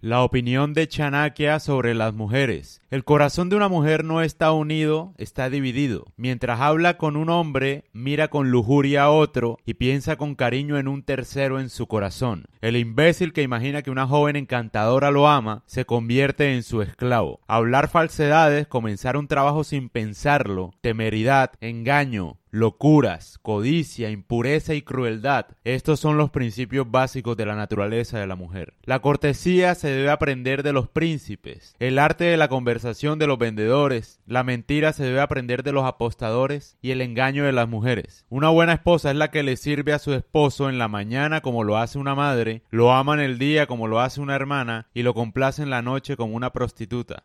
La opinión de Chanakya sobre las mujeres. El corazón de una mujer no está unido, está dividido. Mientras habla con un hombre, mira con lujuria a otro y piensa con cariño en un tercero en su corazón. El imbécil que imagina que una joven encantadora lo ama, se convierte en su esclavo. Hablar falsedades, comenzar un trabajo sin pensarlo, temeridad, engaño, locuras, codicia, impureza y crueldad. Estos son los principios básicos de la naturaleza de la mujer. La cortesía se debe aprender de los príncipes, el arte de la conversación de los vendedores, la mentira se debe aprender de los apostadores y el engaño de las mujeres. Una buena esposa es la que le sirve a su esposo en la mañana como lo hace una madre, lo ama en el día como lo hace una hermana y lo complace en la noche como una prostituta.